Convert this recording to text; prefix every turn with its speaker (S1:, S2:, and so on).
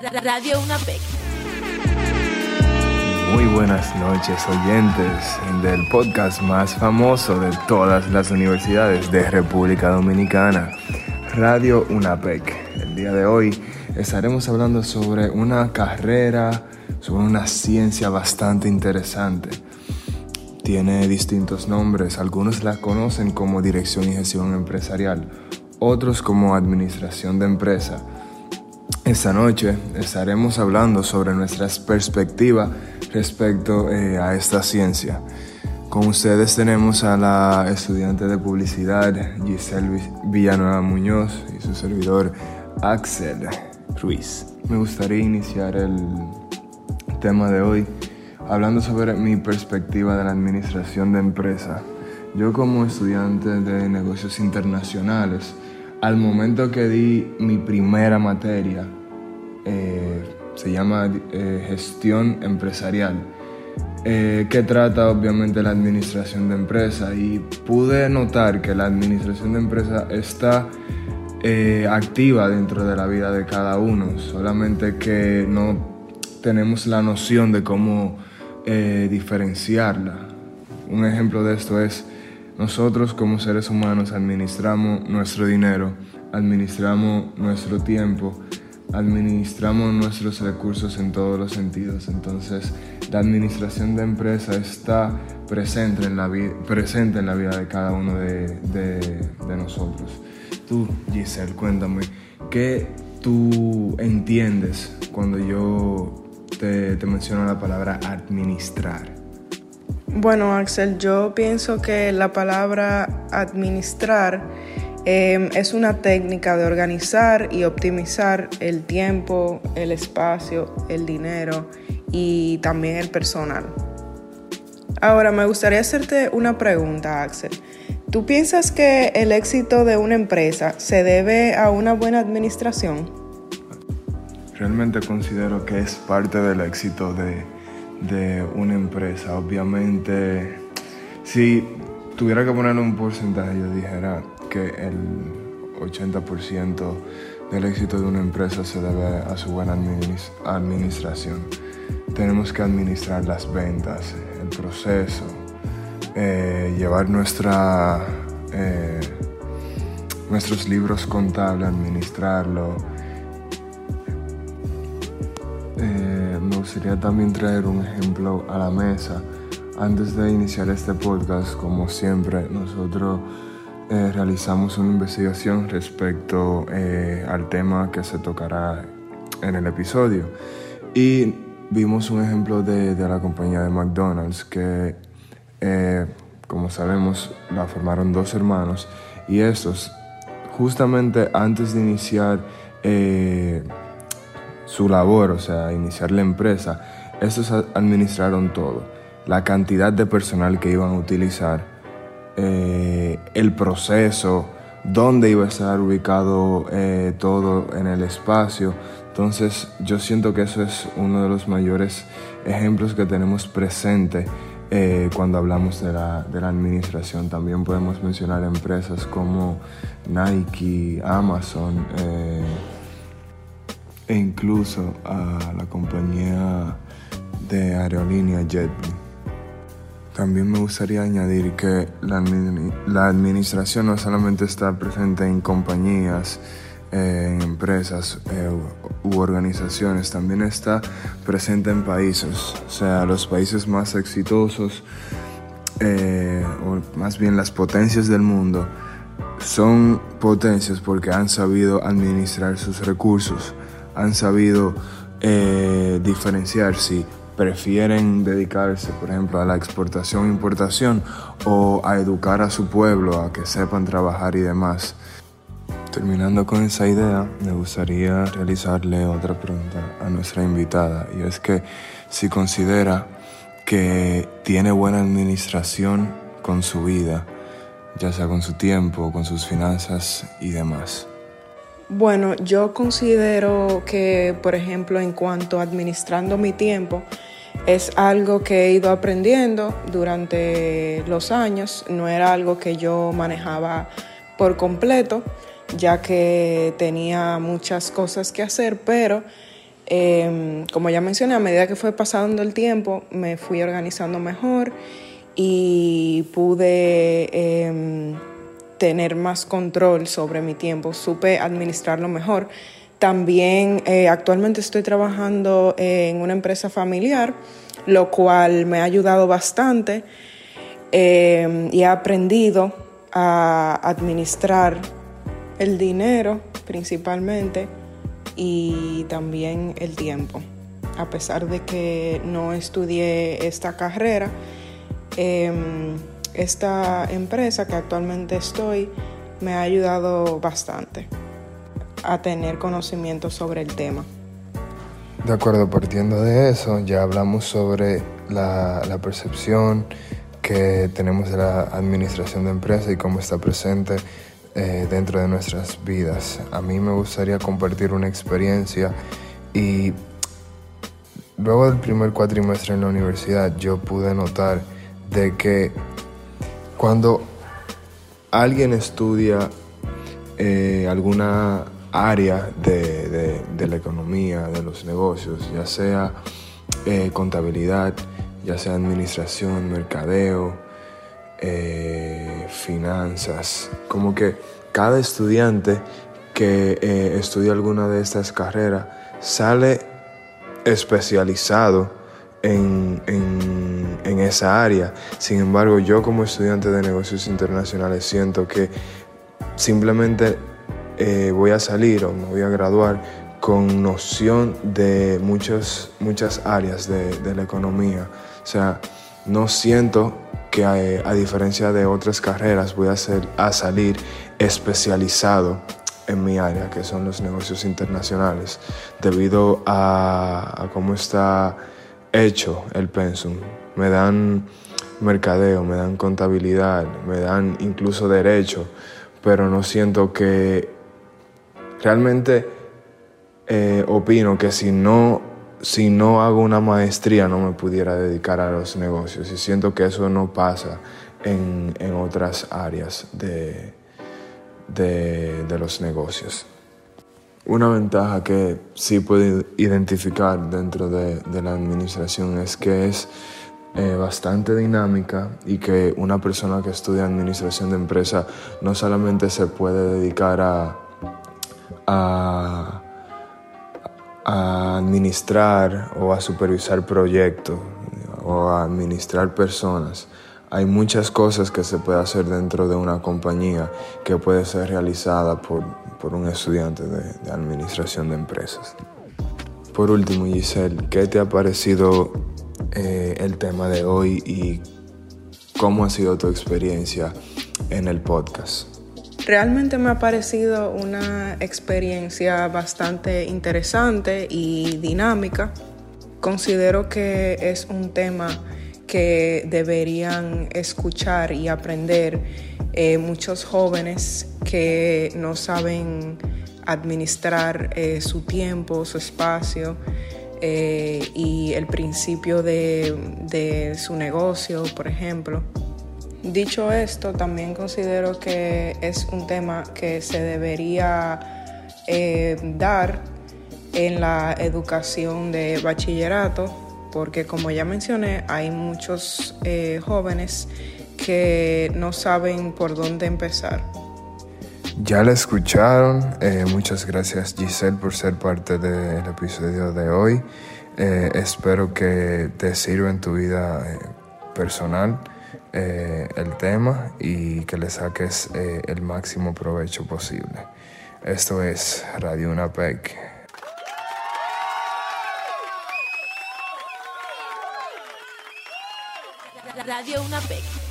S1: Radio UNAPEC.
S2: Muy buenas noches oyentes del podcast más famoso de todas las universidades de República Dominicana, Radio UNAPEC. El día de hoy estaremos hablando sobre una carrera, sobre una ciencia bastante interesante. Tiene distintos nombres, algunos la conocen como dirección y gestión empresarial, otros como administración de empresa esta noche estaremos hablando sobre nuestras perspectivas respecto eh, a esta ciencia. Con ustedes tenemos a la estudiante de publicidad Giselle Villanueva Muñoz y su servidor Axel Ruiz. Me gustaría iniciar el tema de hoy hablando sobre mi perspectiva de la administración de empresa. Yo como estudiante de negocios internacionales, al momento que di mi primera materia, eh, se llama eh, gestión empresarial, eh, que trata obviamente la administración de empresa y pude notar que la administración de empresa está activa dentro de la vida de cada uno, solamente que no tenemos la noción de cómo diferenciarla. Un ejemplo de esto es nosotros como seres humanos administramos nuestro dinero, administramos nuestro tiempo, administramos nuestros recursos en todos los sentidos. Entonces, la administración de empresa está presente en la, presente en la vida de cada uno de, nosotros. Tú, Giselle, cuéntame, ¿qué tú entiendes cuando yo te, te menciono la palabra administrar?
S3: Bueno, Axel, yo pienso que la palabra administrar em, es una técnica de organizar y optimizar el tiempo, el espacio, el dinero y también el personal. Ahora, me gustaría hacerte una pregunta, Axel. ¿Tú piensas que el éxito de una empresa se debe a una buena administración?
S2: Realmente considero que es parte del éxito de de una empresa. Obviamente, si tuviera que ponerle un porcentaje, yo dijera que el 80% del éxito de una empresa se debe a su buena administración. Tenemos que administrar las ventas, el proceso, eh, llevar nuestra, eh, nuestros libros contables, administrarlo. Eh, me gustaría también traer un ejemplo a la mesa. Antes de iniciar este podcast, como siempre, nosotros eh, realizamos una investigación respecto eh, al tema que se tocará en el episodio. Y vimos un ejemplo de, de la compañía de McDonald's que, eh, como sabemos, la formaron dos hermanos y estos, justamente antes de iniciar su labor, o sea, iniciar la empresa, estos administraron todo. La cantidad de personal que iban a utilizar, eh, el proceso, dónde iba a estar ubicado eh, todo en el espacio. Entonces yo siento que eso es uno de los mayores ejemplos que tenemos presente eh, cuando hablamos de la, de la, administración. También podemos mencionar empresas como Nike, Amazon e incluso a la compañía de aerolínea JetBlue. También me gustaría añadir que la, administración no solamente está presente en compañías, eh, en empresas eh, u organizaciones, también está presente en países, o sea, los países más exitosos, eh, o más bien las potencias del mundo, son potencias porque han sabido administrar sus recursos han sabido eh, diferenciar si prefieren dedicarse, por ejemplo, a la exportación e importación o a educar a su pueblo, a que sepan trabajar y demás. Terminando con esa idea, me gustaría realizarle otra pregunta a nuestra invitada y es que si considera que tiene buena administración con su vida, ya sea con su tiempo, con sus finanzas y demás.
S3: Bueno, yo considero que, por ejemplo, en cuanto a administrando mi tiempo, es algo que he ido aprendiendo durante los años, no era algo que yo manejaba por completo, ya que tenía muchas cosas que hacer, pero Em, como ya mencioné, a medida que fue pasando el tiempo, me fui organizando mejor y pude em, tener más control sobre mi tiempo, supe administrarlo mejor. También eh, actualmente estoy trabajando en una empresa familiar, lo cual me ha ayudado bastante em, y he aprendido a administrar el dinero principalmente y también el tiempo. A pesar de que no estudié esta carrera, em, esta empresa que actualmente estoy me ha ayudado bastante a tener conocimiento sobre el tema.
S2: De acuerdo, partiendo de eso, ya hablamos sobre la, percepción que tenemos de la administración de empresa y cómo está presente eh, dentro de nuestras vidas. A mí me gustaría compartir una experiencia y luego del primer cuatrimestre en la universidad yo pude notar de que cuando alguien estudia eh, alguna área de, la economía, de los negocios, ya sea eh, contabilidad, ya sea administración, mercadeo, eh, finanzas. Como que cada estudiante que estudia alguna de estas carreras sale especializado en, en, esa área. Sin embargo, yo como estudiante de negocios internacionales siento que simplemente eh, voy a salir o me voy a graduar con noción de muchos, muchas áreas de, de la economía. O sea, no siento que a, diferencia de otras carreras voy a, ser, a salir especializado en mi área, que son los negocios internacionales, debido a, cómo está hecho el pensum. Me dan mercadeo, me dan contabilidad, me dan incluso derecho, pero no siento que realmente eh, opino que si no si no hago una maestría no me pudiera dedicar a los negocios y siento que eso no pasa en, otras áreas de, de, los negocios. Una ventaja que sí puedo identificar dentro de, la administración es que es eh, bastante dinámica y que una persona que estudia administración de empresa no solamente se puede dedicar a, a a administrar o a supervisar proyectos o a administrar personas. Hay muchas cosas que se puede hacer dentro de una compañía que puede ser realizada por, un estudiante de, administración de empresas. Por último, Giselle, ¿qué te ha parecido eh, el tema de hoy y cómo ha sido tu experiencia en el podcast?
S3: Realmente me ha parecido una experiencia bastante interesante y dinámica. Considero que es un tema que deberían escuchar y aprender eh, muchos jóvenes que no saben administrar eh, su tiempo, su espacio eh, y el principio de su negocio, por ejemplo. Dicho esto, también considero que es un tema que se debería dar en la educación de bachillerato, porque como ya mencioné, hay muchos eh, jóvenes que no saben por dónde empezar.
S2: Ya la escucharon. Eh, muchas gracias Giselle por ser parte del episodio de hoy. espero que te sirva en tu vida personal eh, el tema y que le saques eh, el máximo provecho posible. Esto es Radio UNAPEC. Radio UNAPEC